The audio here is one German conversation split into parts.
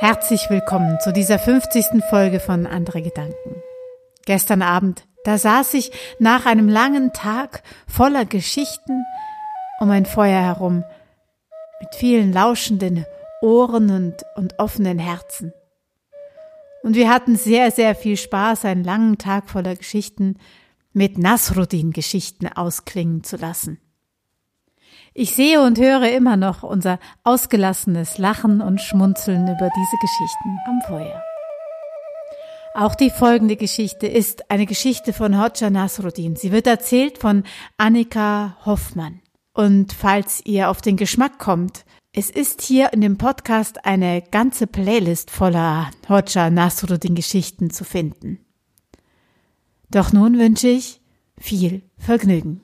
Herzlich willkommen zu dieser 50. Folge von Andere Gedanken. Gestern Abend, da saß ich nach einem langen Tag voller Geschichten um ein Feuer herum, mit vielen lauschenden Ohren und, und offenen Herzen. Und wir hatten sehr, sehr viel Spaß, einen langen Tag voller Geschichten mit Nasruddin-Geschichten ausklingen zu lassen. Ich sehe und höre immer noch unser ausgelassenes Lachen und Schmunzeln über diese Geschichten am Feuer. Auch die folgende Geschichte ist eine Geschichte von Hodja Nasruddin. Sie wird erzählt von Annika Hoffmann. Und falls ihr auf den Geschmack kommt, es ist hier in dem Podcast eine ganze Playlist voller Hodja Nasruddin Geschichten zu finden. Doch nun wünsche ich viel Vergnügen.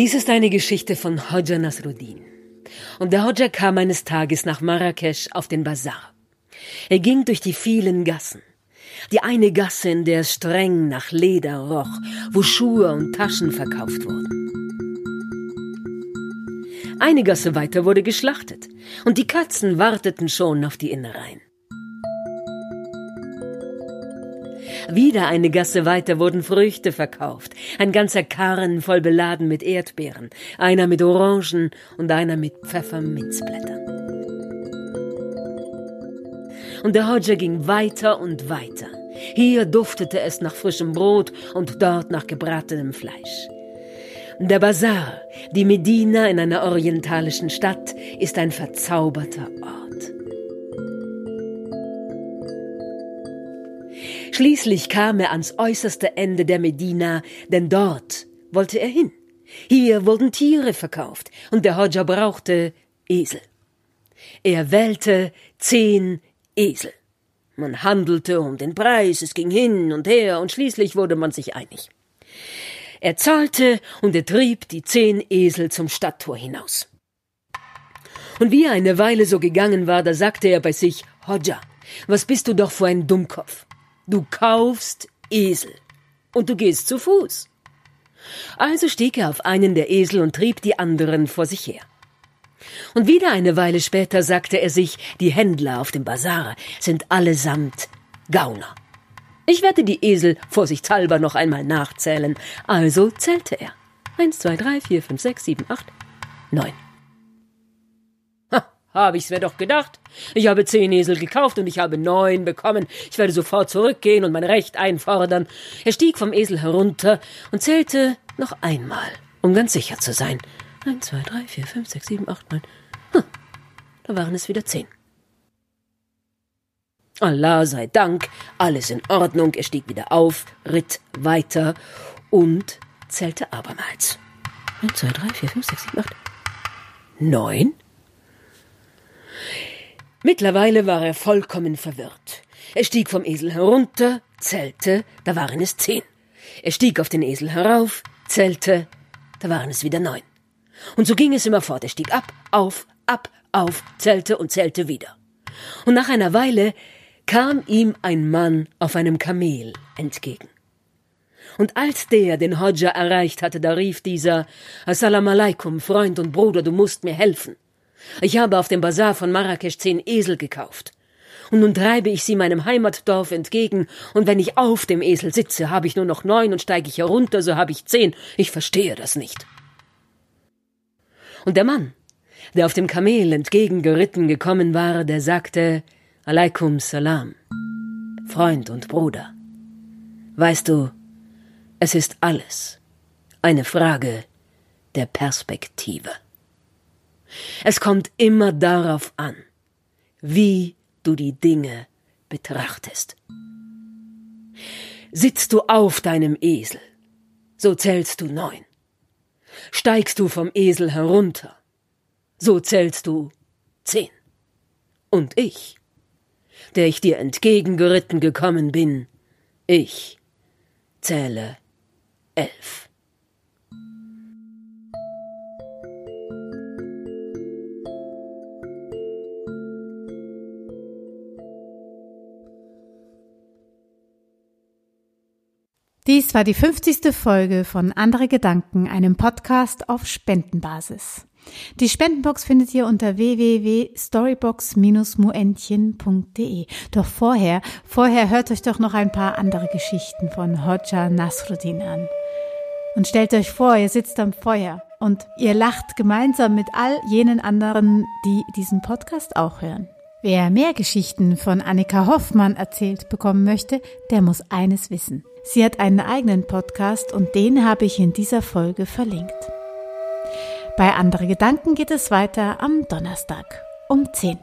Dies ist eine Geschichte von Hodja Nasruddin. Und der Hodja kam eines Tages nach Marrakesch auf den Bazar. Er ging durch die vielen Gassen. Die eine Gasse, in der es streng nach Leder roch, wo Schuhe und Taschen verkauft wurden. Eine Gasse weiter wurde geschlachtet, und die Katzen warteten schon auf die Innereien. Wieder eine Gasse weiter wurden Früchte verkauft. Ein ganzer Karren voll beladen mit Erdbeeren, einer mit Orangen und einer mit Pfefferminzblättern. Und der Hodja ging weiter und weiter. Hier duftete es nach frischem Brot und dort nach gebratenem Fleisch. Der Bazar, die Medina in einer orientalischen Stadt, ist ein verzauberter Ort. Schließlich kam er ans äußerste Ende der Medina, denn dort wollte er hin. Hier wurden Tiere verkauft, und der Hodja brauchte Esel. Er wählte zehn Esel. Man handelte um den Preis, es ging hin und her, und schließlich wurde man sich einig. Er zahlte, und er trieb die zehn Esel zum Stadttor hinaus. Und wie er eine Weile so gegangen war, da sagte er bei sich, Hodja, was bist du doch für ein Dummkopf? Du kaufst Esel und du gehst zu Fuß. Also stieg er auf einen der Esel und trieb die anderen vor sich her. Und wieder eine Weile später sagte er sich, die Händler auf dem Bazar sind allesamt Gauner. Ich werde die Esel vorsichtshalber noch einmal nachzählen. Also zählte er. Eins, zwei, drei, vier, fünf, sechs, sieben, acht, neun. Habe ich's mir doch gedacht. Ich habe zehn Esel gekauft und ich habe neun bekommen. Ich werde sofort zurückgehen und mein Recht einfordern. Er stieg vom Esel herunter und zählte noch einmal, um ganz sicher zu sein. Eins, zwei, drei, vier, fünf, sechs, sieben, acht, neun. Hm, da waren es wieder zehn. Allah sei Dank, alles in Ordnung. Er stieg wieder auf, ritt weiter und zählte abermals. Eins, zwei, drei, vier, fünf, sechs, sieben, acht. Neun? Mittlerweile war er vollkommen verwirrt. Er stieg vom Esel herunter, zählte, da waren es zehn. Er stieg auf den Esel herauf, zählte, da waren es wieder neun. Und so ging es immer fort. Er stieg ab, auf, ab, auf, zählte und zählte wieder. Und nach einer Weile kam ihm ein Mann auf einem Kamel entgegen. Und als der den Hodja erreicht hatte, da rief dieser Assalam alaikum, Freund und Bruder, du musst mir helfen. Ich habe auf dem Bazar von Marrakesch zehn Esel gekauft. Und nun treibe ich sie meinem Heimatdorf entgegen, und wenn ich auf dem Esel sitze, habe ich nur noch neun, und steige ich herunter, so habe ich zehn. Ich verstehe das nicht. Und der Mann, der auf dem Kamel entgegengeritten gekommen war, der sagte Alaikum Salam, Freund und Bruder. Weißt du, es ist alles eine Frage der Perspektive. Es kommt immer darauf an, wie du die Dinge betrachtest. Sitzt du auf deinem Esel, so zählst du neun. Steigst du vom Esel herunter, so zählst du zehn. Und ich, der ich dir entgegengeritten gekommen bin, ich zähle elf. Dies war die 50. Folge von Andere Gedanken, einem Podcast auf Spendenbasis. Die Spendenbox findet ihr unter www.storybox-muentchen.de. Doch vorher, vorher hört euch doch noch ein paar andere Geschichten von Hodja Nasruddin an. Und stellt euch vor, ihr sitzt am Feuer und ihr lacht gemeinsam mit all jenen anderen, die diesen Podcast auch hören. Wer mehr Geschichten von Annika Hoffmann erzählt bekommen möchte, der muss eines wissen. Sie hat einen eigenen Podcast und den habe ich in dieser Folge verlinkt. Bei andere Gedanken geht es weiter am Donnerstag um 10.